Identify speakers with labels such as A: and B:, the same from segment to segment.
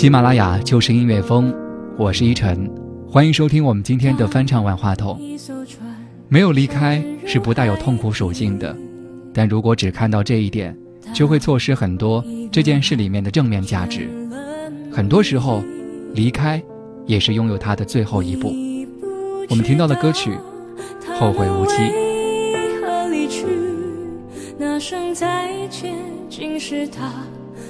A: 喜马拉雅就是音乐风，我是依晨，欢迎收听我们今天的翻唱万话筒。没有离开是不带有痛苦属性的，但如果只看到这一点，就会错失很多这件事里面的正面价值。很多时候，离开也是拥有它的最后一步。我们听到的歌曲《后会无期》。
B: 那声再见，竟是他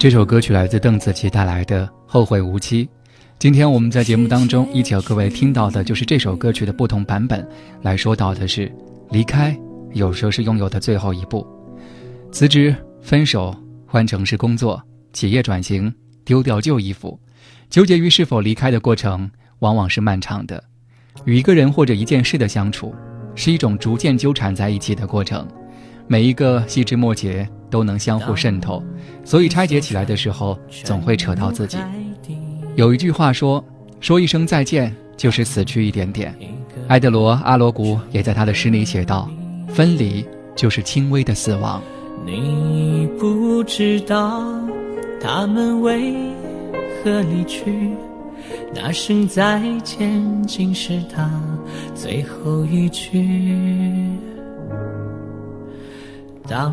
A: 这首歌曲来自邓紫棋带来的《后会无期》。今天我们在节目当中一起和各位听到的就是这首歌曲的不同版本，来说到的是离开，有时候是拥有的最后一步。辞职、分手、换城市工作。企业转型，丢掉旧衣服，纠结于是否离开的过程，往往是漫长的。与一个人或者一件事的相处，是一种逐渐纠缠在一起的过程。每一个细枝末节都能相互渗透，所以拆解起来的时候，总会扯到自己。有一句话说：“说一声再见，就是死去一点点。”埃德罗·阿罗古也在他的诗里写道：“分离就是轻微的死亡。”
C: 你不知道。他们为何离去？那声再见，竟是他最后一句。当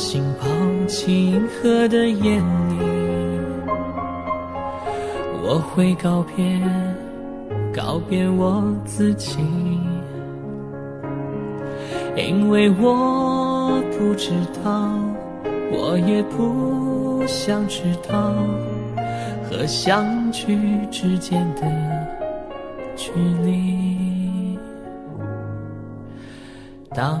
C: 繁星抛弃银河的夜里，我会告别，告别我自己，因为我不知道，我也不想知道，和相聚之间的距离。当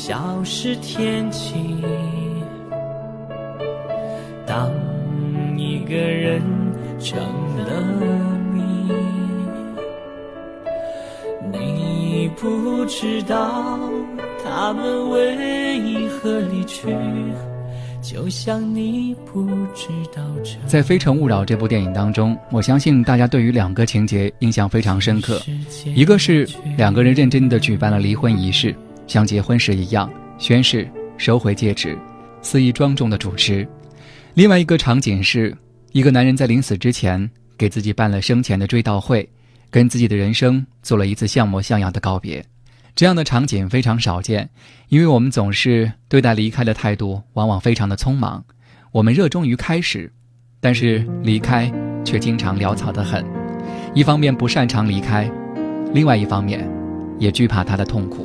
C: 消失天际，当一个人成了谜，你不知道他们为何离去，就像你不知道这。
A: 在《非诚勿扰》这部电影当中，我相信大家对于两个情节印象非常深刻，一个是两个人认真的举办了离婚仪式。像结婚时一样宣誓收回戒指，肆意庄重的主持。另外一个场景是，一个男人在临死之前给自己办了生前的追悼会，跟自己的人生做了一次像模像样的告别。这样的场景非常少见，因为我们总是对待离开的态度往往非常的匆忙。我们热衷于开始，但是离开却经常潦草的很。一方面不擅长离开，另外一方面也惧怕他的痛苦。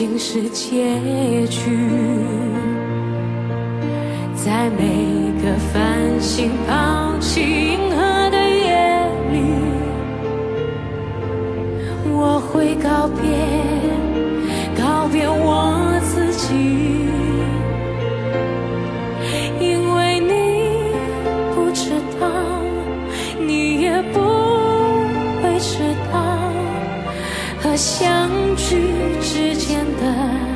B: 竟是结局，在每。个繁星抛弃银河的夜里，我会告别，相聚之间的。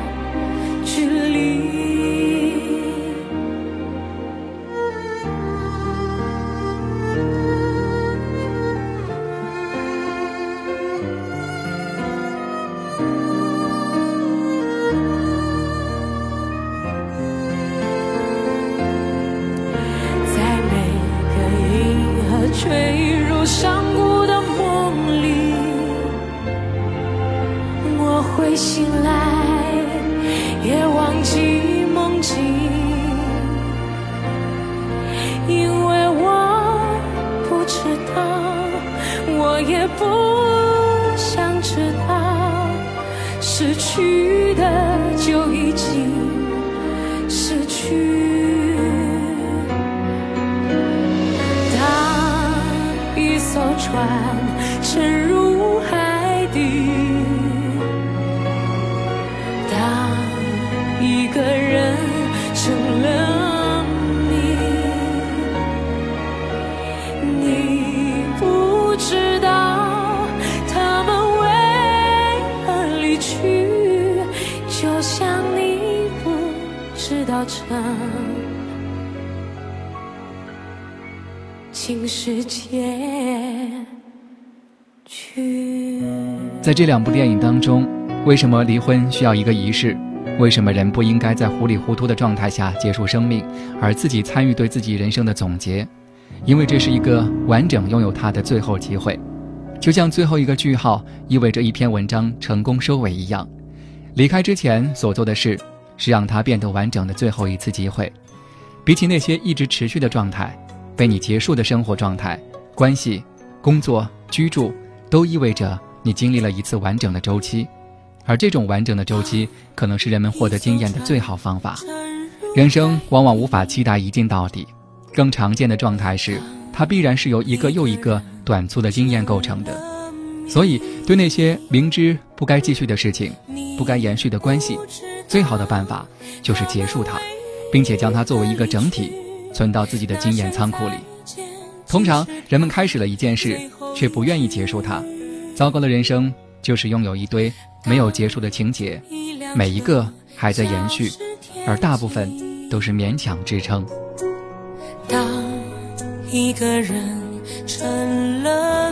B: 会醒来，也忘记梦境，因为我不知道，我也不想知道，失去的就已经失去。当一艘船沉入
A: 在这两部电影当中，为什么离婚需要一个仪式？为什么人不应该在糊里糊涂的状态下结束生命，而自己参与对自己人生的总结？因为这是一个完整拥有它的最后机会，就像最后一个句号意味着一篇文章成功收尾一样。离开之前所做的事，是让它变得完整的最后一次机会。比起那些一直持续的状态，被你结束的生活状态、关系、工作、居住，都意味着。你经历了一次完整的周期，而这种完整的周期可能是人们获得经验的最好方法。人生往往无法期待一镜到底，更常见的状态是，它必然是由一个又一个短促的经验构成的。所以，对那些明知不该继续的事情、不该延续的关系，最好的办法就是结束它，并且将它作为一个整体存到自己的经验仓库里。通常，人们开始了一件事，却不愿意结束它。糟糕的人生就是拥有一堆没有结束的情节，每一个还在延续，而大部分都是勉强支撑。
B: 当一个人成了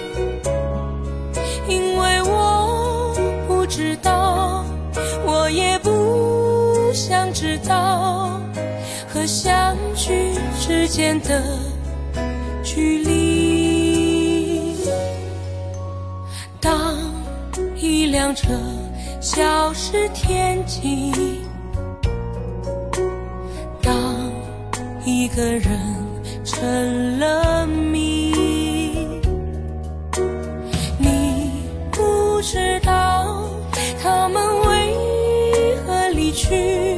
B: 相聚之间的距离。当一辆车消失天际，当一个人成了谜，你不知道他们为何离去，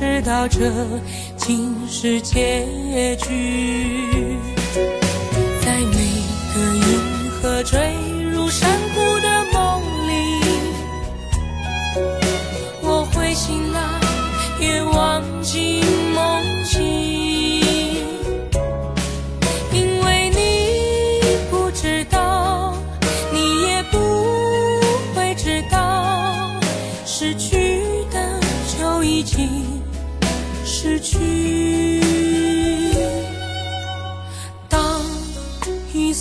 B: 知道这竟是结局，在每个银河坠入。山谷的梦里，我会醒来，也忘记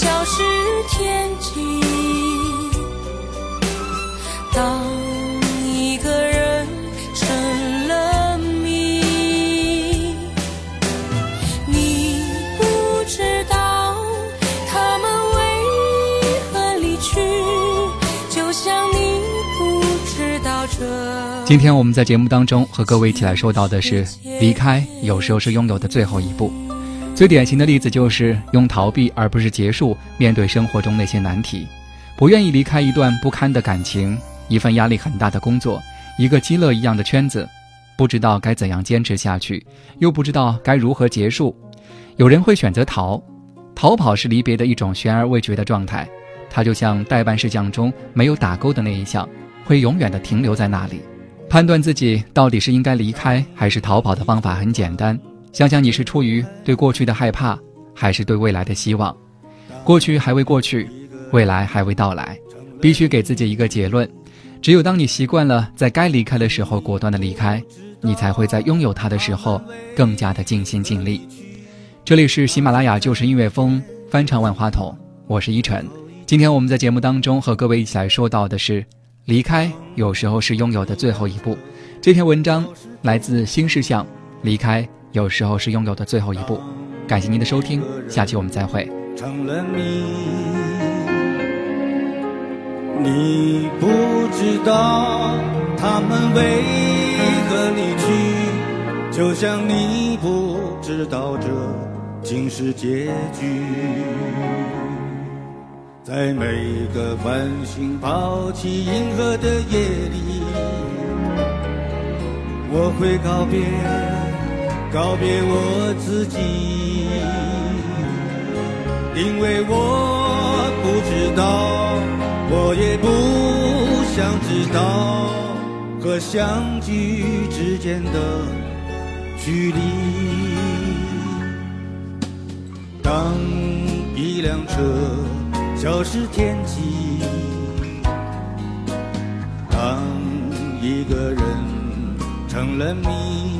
B: 消失天际。当一个人成了谜，你不知道他们为何离去，就像你不知道这。
A: 今天我们在节目当中和各位一起来说到的是，离开有时候是拥有的最后一步。最典型的例子就是用逃避而不是结束面对生活中那些难题，不愿意离开一段不堪的感情，一份压力很大的工作，一个饥饿一样的圈子，不知道该怎样坚持下去，又不知道该如何结束。有人会选择逃，逃跑是离别的一种悬而未决的状态，它就像代办事项中没有打勾的那一项，会永远的停留在那里。判断自己到底是应该离开还是逃跑的方法很简单，想想你是出于对过去的害怕，还是对未来的希望。过去还未过去，未来还未到来，必须给自己一个结论。只有当你习惯了在该离开的时候果断的离开，你才会在拥有它的时候更加的尽心尽力。这里是喜马拉雅就是音乐风翻唱万花筒，我是依晨。今天我们在节目当中和各位一起来说到的是。离开有时候是拥有的最后一步。这篇文章来自新事项。离开有时候是拥有的最后一步。感谢您的收听，下期我们再会。
D: 成了谜，你不知道他们为何离去，就像你不知道这竟是结局。在每个繁星抛弃银河的夜里，我会告别，告别我自己，因为我不知道，我也不想知道和相聚之间的距离。当一辆车。消失天际，当一个人成了谜，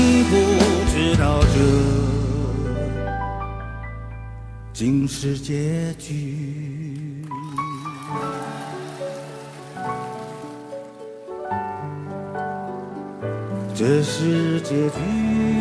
D: 竟是结局。这是结局。